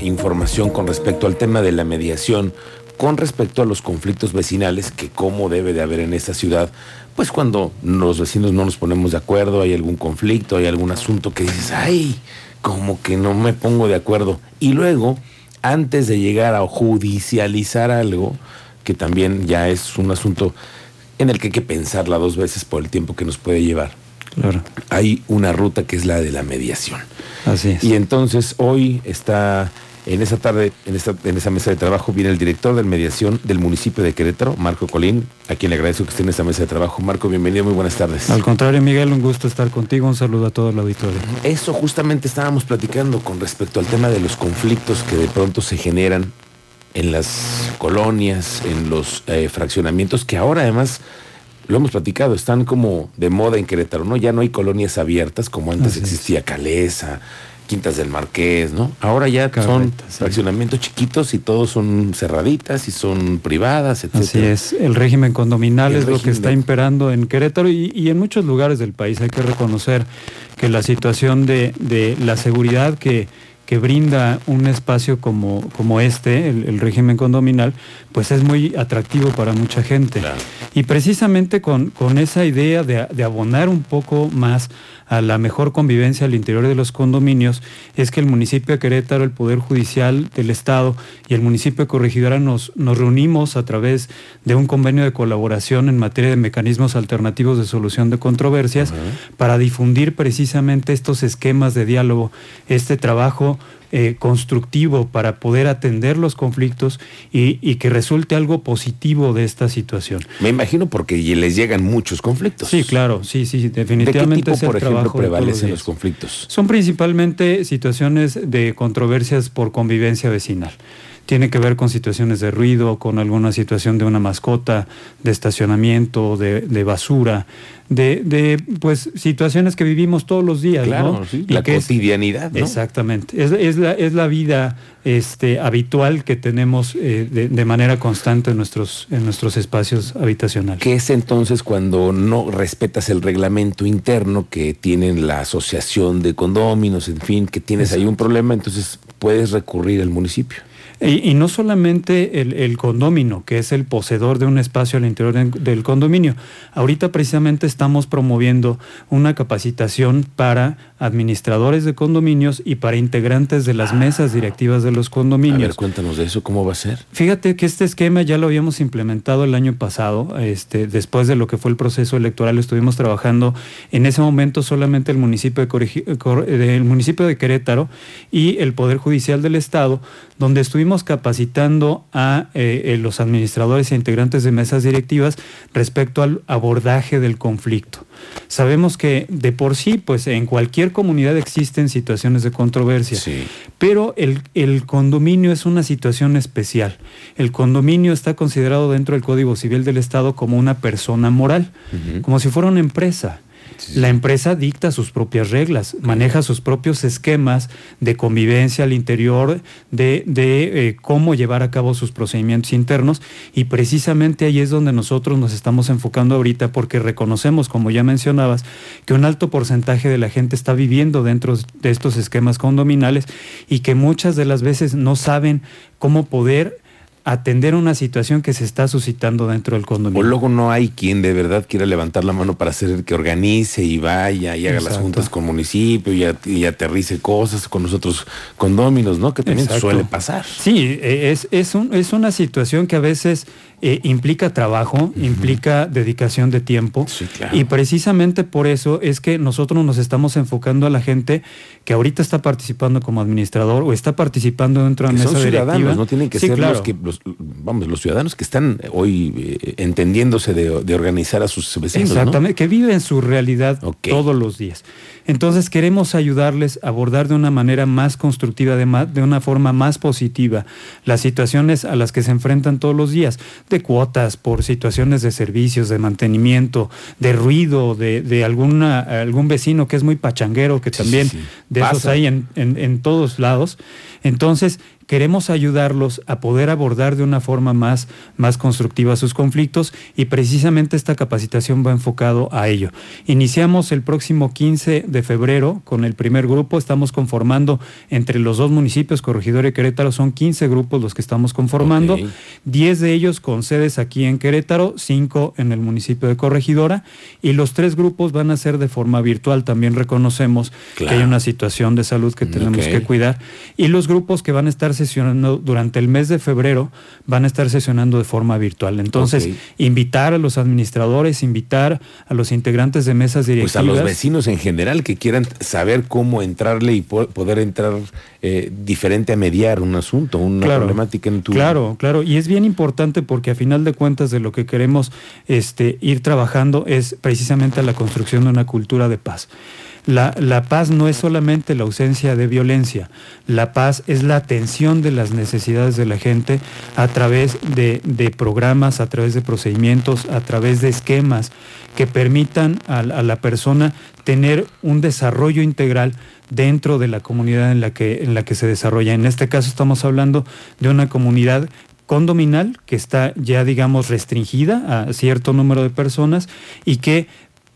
información con respecto al tema de la mediación, con respecto a los conflictos vecinales, que cómo debe de haber en esta ciudad, pues cuando los vecinos no nos ponemos de acuerdo, hay algún conflicto, hay algún asunto que dices, ay, como que no me pongo de acuerdo. Y luego, antes de llegar a judicializar algo, que también ya es un asunto en el que hay que pensarla dos veces por el tiempo que nos puede llevar. Claro. Hay una ruta que es la de la mediación. Así es. Y entonces hoy está en esa tarde, en esa mesa de trabajo, viene el director de mediación del municipio de Querétaro, Marco Colín, a quien le agradezco que esté en esa mesa de trabajo. Marco, bienvenido, muy buenas tardes. Al contrario, Miguel, un gusto estar contigo. Un saludo a todo el auditorio. Eso justamente estábamos platicando con respecto al tema de los conflictos que de pronto se generan en las colonias, en los eh, fraccionamientos, que ahora además lo hemos platicado, están como de moda en Querétaro, ¿no? Ya no hay colonias abiertas como antes Así es. existía Calesa, Quintas del Marqués, ¿no? Ahora ya son sí. fraccionamientos chiquitos y todos son cerraditas y son privadas, etc. Así es, el régimen condominal El es lo que está de- imperando en Querétaro y, y en muchos lugares del país. Hay que reconocer que la situación de, de la seguridad que, que brinda un espacio como, como este, el, el régimen condominal, pues es muy atractivo para mucha gente. Claro. Y precisamente con, con esa idea de, de abonar un poco más a la mejor convivencia al interior de los condominios, es que el municipio de Querétaro, el Poder Judicial del Estado y el municipio de Corregidora nos, nos reunimos a través de un convenio de colaboración en materia de mecanismos alternativos de solución de controversias para difundir precisamente estos esquemas de diálogo, este trabajo eh, constructivo para poder atender los conflictos y, y que resulte algo positivo de esta situación. Me imagino porque les llegan muchos conflictos. Sí, claro, sí, sí, ¿De qué definitivamente tipo, es el por ejemplo, de prevalecen los conflictos? Son principalmente situaciones de controversias por convivencia vecinal. Tiene que ver con situaciones de ruido, con alguna situación de una mascota, de estacionamiento, de, de basura, de, de, pues situaciones que vivimos todos los días, Claro, ¿no? sí, la es- cotidianidad, ¿no? Exactamente. Es, es la, es la vida este, habitual que tenemos eh, de, de manera constante en nuestros, en nuestros espacios habitacionales. ¿Qué es entonces cuando no respetas el reglamento interno que tienen la asociación de condóminos, en fin, que tienes ahí un problema, entonces puedes recurrir al municipio? Y, y no solamente el, el condomino, que es el poseedor de un espacio al interior del condominio. Ahorita precisamente estamos promoviendo una capacitación para administradores de condominios y para integrantes de las mesas directivas de los A condominios. ver, cuéntanos de eso, ¿cómo va a ser? Fíjate que este esquema ya lo habíamos implementado el año pasado, este, después de lo que fue el proceso electoral, estuvimos trabajando en ese momento solamente el municipio de, Corregi- Cor- del municipio de Querétaro y el Poder Judicial del Estado, donde estuvimos capacitando a eh, eh, los administradores e integrantes de mesas directivas respecto al abordaje del conflicto. Sabemos que de por sí, pues en cualquier comunidad existen situaciones de controversia. Sí. Pero el, el condominio es una situación especial. El condominio está considerado dentro del Código Civil del Estado como una persona moral, como si fuera una empresa. Sí. La empresa dicta sus propias reglas, maneja sus propios esquemas de convivencia al interior, de, de, eh, cómo llevar a cabo sus procedimientos internos y precisamente ahí es donde nosotros nos estamos enfocando ahorita porque reconocemos, como ya mencionabas, que un alto porcentaje de la gente está viviendo dentro de estos esquemas condominales y que muchas de las veces no saben cómo poder atender una situación que se está suscitando dentro del O condominio. luego no hay quien de verdad quiera levantar la mano para hacer que organice y vaya y haga las Exacto. juntas con municipio y, at- y aterrice cosas con los otros condóminos, ¿no? Que también Exacto. suele pasar. Sí, eh, es, es, un- es una situación que a veces eh, implica trabajo, implica dedicación de tiempo. Sí, claro. Y precisamente por eso es que nosotros nos estamos enfocando a la gente que ahorita está participando como administrador o está participando dentro de la son mesa ciudadanos, directiva. no tienen que Sí, ser claro. los que los, vamos, los ciudadanos que están hoy eh, entendiéndose de, de organizar a sus vecinos, ¿no? Exactamente, que viven su realidad todos los días. Entonces queremos ayudarles a abordar de una manera más constructiva, de, ma- de una forma más positiva, las situaciones a las que se enfrentan todos los días, de cuotas, por situaciones de servicios, de mantenimiento, de ruido, de, de alguna, algún vecino que es muy pachanguero, que Sí, también sí, sí. de esos hay en, en- en todos lados. Entonces, queremos ayudarlos a poder abordar de una forma más, más constructiva sus conflictos y precisamente esta capacitación va enfocado a ello. Iniciamos el próximo 15 de febrero con el primer grupo, estamos conformando entre los dos municipios, Corregidora y Querétaro, son 15 grupos los que estamos conformando, 10 de ellos con sedes aquí en Querétaro, 5 en el municipio de Corregidora y los tres grupos van a ser de forma virtual, también reconocemos que hay una situación de salud que tenemos que cuidar. Y los grupos que van a estar sesionando durante el mes de febrero, van a estar sesionando de forma virtual. Entonces, invitar a los administradores, invitar a los integrantes de mesas directivas. Pues a los vecinos en general que quieran saber cómo entrarle y poder entrar eh, diferente a mediar un asunto, una problemática en tu... Claro, claro. Y es bien importante porque a final de cuentas de lo que queremos este, ir trabajando es precisamente la construcción de una cultura de paz. La, paz no es solamente la ausencia de violencia, la paz es la atención de las necesidades de la gente a través de, programas, a través de procedimientos, a través de esquemas que permitan a, la persona tener un desarrollo integral dentro de la comunidad en la, que, en la que se desarrolla. En este caso estamos hablando de una comunidad condominal que está ya, digamos, restringida a cierto número de personas y que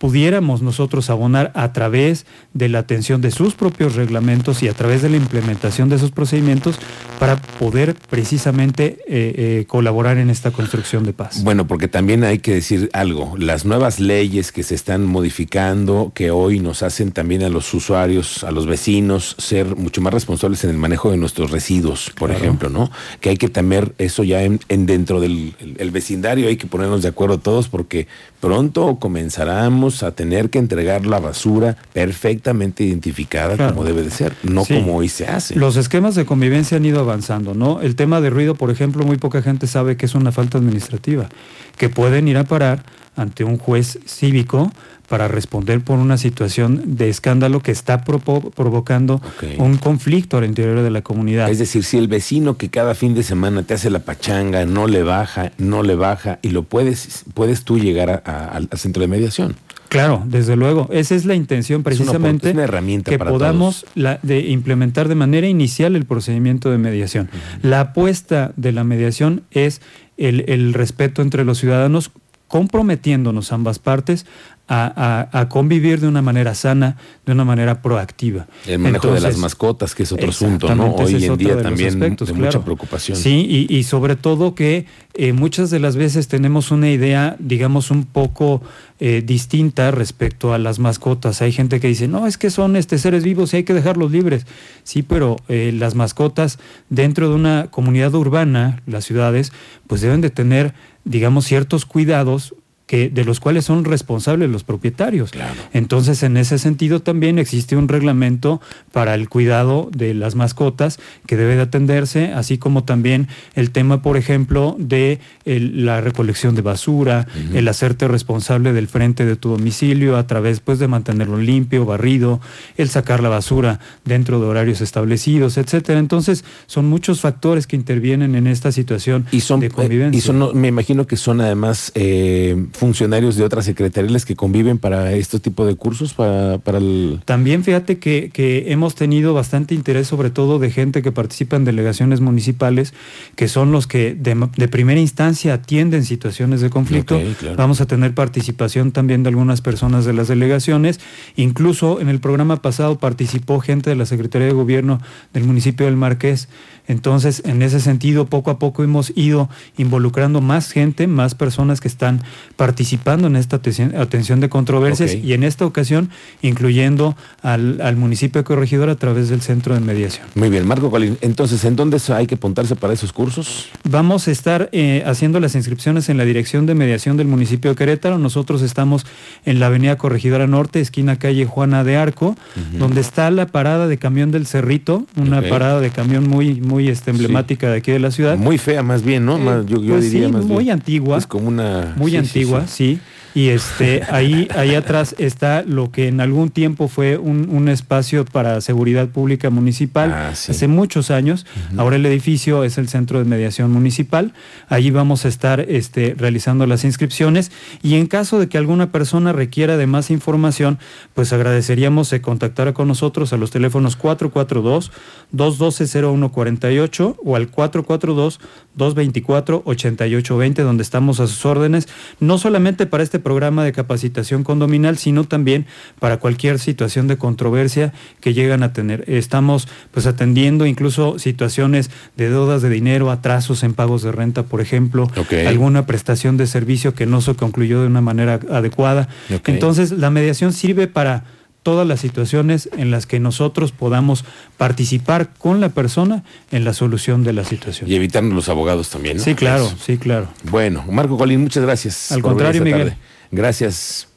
pudiéramos nosotros abonar a través de la atención de sus propios reglamentos y a través de la implementación de esos procedimientos para poder precisamente eh, eh, colaborar en esta construcción de paz. Bueno, porque también hay que decir algo, las nuevas leyes que se están modificando, que hoy nos hacen también a los usuarios, a los vecinos, ser mucho más responsables en el manejo de nuestros residuos, por ejemplo, ¿no? Que hay que temer eso ya en, dentro del vecindario, hay que ponernos de acuerdo todos porque pronto comenzaremos a tener que entregar la basura perfectamente identificada como debe de ser, no como hoy se hace. Los esquemas de convivencia han ido avanzando, ¿no? El tema de ruido, por ejemplo, muy poca gente sabe que es una falta administrativa, que pueden ir a parar ante un juez cívico para responder por una situación de escándalo que está provocando un conflicto al interior de la comunidad. Es decir, si el vecino que cada fin de semana te hace la pachanga, no le baja, no le baja, y lo puedes, puedes tú llegar al centro de mediación. Claro, desde luego. Esa es la intención precisamente una, herramienta que podamos La, de implementar de manera inicial el procedimiento de mediación. La apuesta de la mediación es el, el respeto entre los ciudadanos comprometiéndonos ambas partes a, convivir de una manera sana, de una manera proactiva. El manejo de las mascotas, que es otro asunto, ¿no? Hoy en día también de mucha preocupación. Sí, y, sobre todo que eh, muchas de las veces tenemos una idea, digamos, un poco eh, distinta respecto a las mascotas. Hay gente que dice, no, es que son este, seres vivos y hay que dejarlos libres. Sí, pero eh, las mascotas dentro de una comunidad urbana, las ciudades, pues deben de tener, digamos, ciertos cuidados que, de los cuales son responsables los propietarios. Entonces, en ese sentido también existe un reglamento para el cuidado de las mascotas que debe de atenderse, así como también el tema, por ejemplo, de la recolección de basura, el hacerte responsable del frente de tu domicilio a través pues, de mantenerlo limpio, barrido, el sacar la basura dentro de horarios establecidos, etcétera. Entonces, son muchos factores que intervienen en esta situación y son, de convivencia. Y son, me imagino que son además eh, funcionarios de otras secretarías que conviven para este tipo de cursos? Para, para el... También fíjate que, que, hemos tenido bastante interés, sobre todo de gente que participa en delegaciones municipales, que son los que de, primera instancia atienden situaciones de conflicto. Vamos a tener participación también de algunas personas de las delegaciones. Incluso en el programa pasado participó gente de la Secretaría de Gobierno del municipio del Marqués. Entonces, en ese sentido, poco a poco hemos ido involucrando más gente, más personas que están participando en esta atención de controversias y en esta ocasión incluyendo al, municipio de Corregidor a través del centro de mediación. Muy bien, Marco Colín, entonces, ¿en dónde hay que apuntarse para esos cursos? Vamos a estar eh, haciendo las inscripciones en la Dirección de Mediación del municipio de Querétaro. Nosotros estamos en la avenida Corregidora Norte, esquina calle Juana de Arco, donde está la parada de camión del Cerrito, una parada de camión muy, muy este, emblemática de aquí de la ciudad. Muy fea más bien, ¿no? Eh, yo, pues diría sí, muy antigua. Es como una... Muy antigua antigua, sí. Y este, ahí, ahí atrás está lo que en algún tiempo fue un, un espacio para seguridad pública municipal Ah, sí. hace muchos años. Ahora el edificio es el centro de mediación municipal. Allí vamos a estar este, realizando las inscripciones. Y en caso de que alguna persona requiera de más información, pues agradeceríamos se contactara con nosotros a los teléfonos 442-212-0148 o al 442-224-8820, donde estamos a sus órdenes, no solamente para este programa de capacitación condominal, sino también para cualquier situación de controversia que llegan a tener. Estamos pues atendiendo incluso situaciones de deudas de dinero, atrasos en pagos de renta, por ejemplo, alguna prestación de servicio que no se concluyó de una manera adecuada. Entonces, la mediación sirve para todas las situaciones en las que nosotros podamos participar con la persona en la solución de la situación. Y evitarnos los abogados también, ¿no? Sí, claro, Eso. sí, claro. Bueno, Marco Colín, muchas gracias. Al contrario, Miguel. tarde. Gracias.